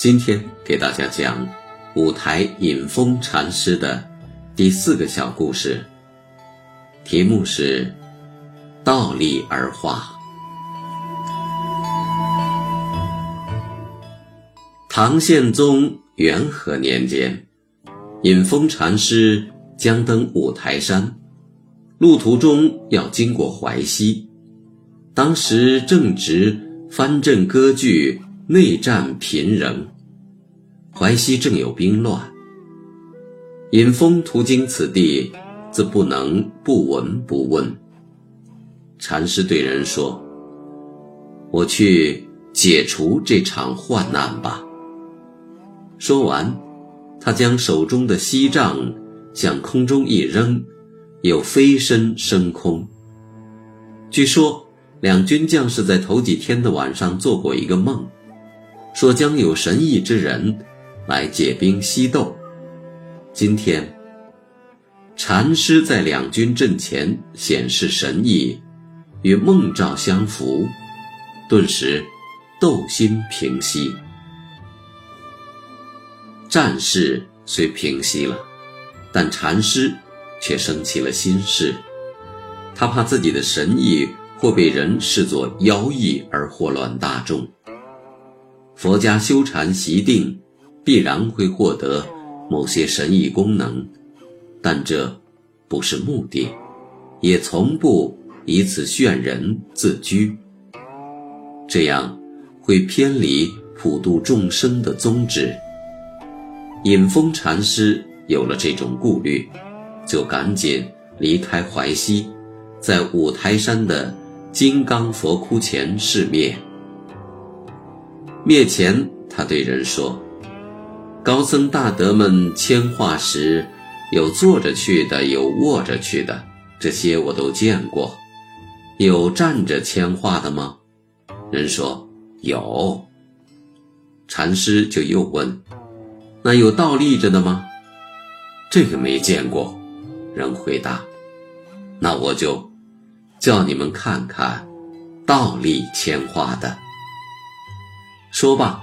今天给大家讲五台隐风禅师的第四个小故事，题目是“倒立而化”。唐宪宗元和年间，隐风禅师将登五台山，路途中要经过淮西，当时正值藩镇割据。内战频仍，淮西正有兵乱。尹峰途经此地，自不能不闻不问。禅师对人说：“我去解除这场患难吧。”说完，他将手中的锡杖向空中一扔，又飞身升空。据说，两军将士在头几天的晚上做过一个梦。说将有神意之人来解兵西斗。今天，禅师在两军阵前显示神意，与梦兆相符，顿时斗心平息。战事虽平息了，但禅师却生起了心事，他怕自己的神意或被人视作妖异而祸乱大众。佛家修禅习定，必然会获得某些神异功能，但这不是目的，也从不以此炫人自居。这样会偏离普度众生的宗旨。隐风禅师有了这种顾虑，就赶紧离开淮西，在五台山的金刚佛窟前示灭。灭前，他对人说：“高僧大德们签画时，有坐着去的，有卧着去的，这些我都见过。有站着签画的吗？”人说：“有。”禅师就又问：“那有倒立着的吗？”这个没见过。人回答：“那我就叫你们看看倒立签画的。”说罢，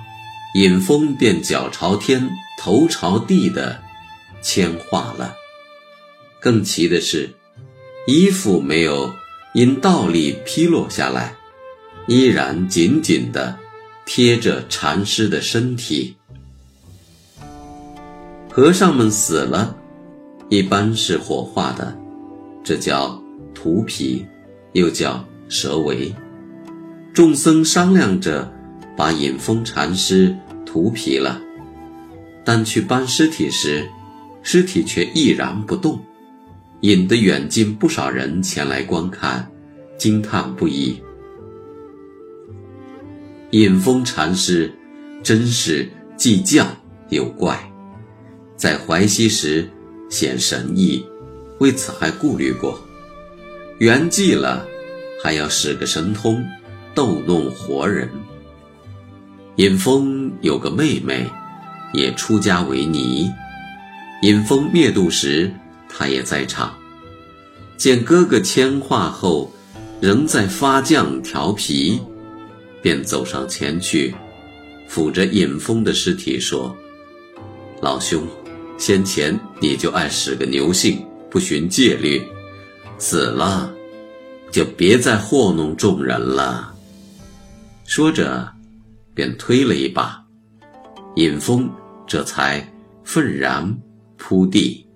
尹峰便脚朝天、头朝地的铅画了。更奇的是，衣服没有因倒立披落下来，依然紧紧地贴着禅师的身体。和尚们死了，一般是火化的，这叫涂皮，又叫蛇围。众僧商量着。把隐风禅师涂皮了，但去搬尸体时，尸体却毅然不动，引得远近不少人前来观看，惊叹不已。隐风禅师真是既犟又怪，在淮西时显神意，为此还顾虑过，圆寂了还要使个神通，逗弄活人。尹峰有个妹妹，也出家为尼。尹峰灭度时，他也在场。见哥哥铅画后，仍在发犟调皮，便走上前去，抚着尹峰的尸体说：“老兄，先前你就爱使个牛性，不循戒律，死了，就别再糊弄众人了。”说着。便推了一把，尹峰这才愤然扑地。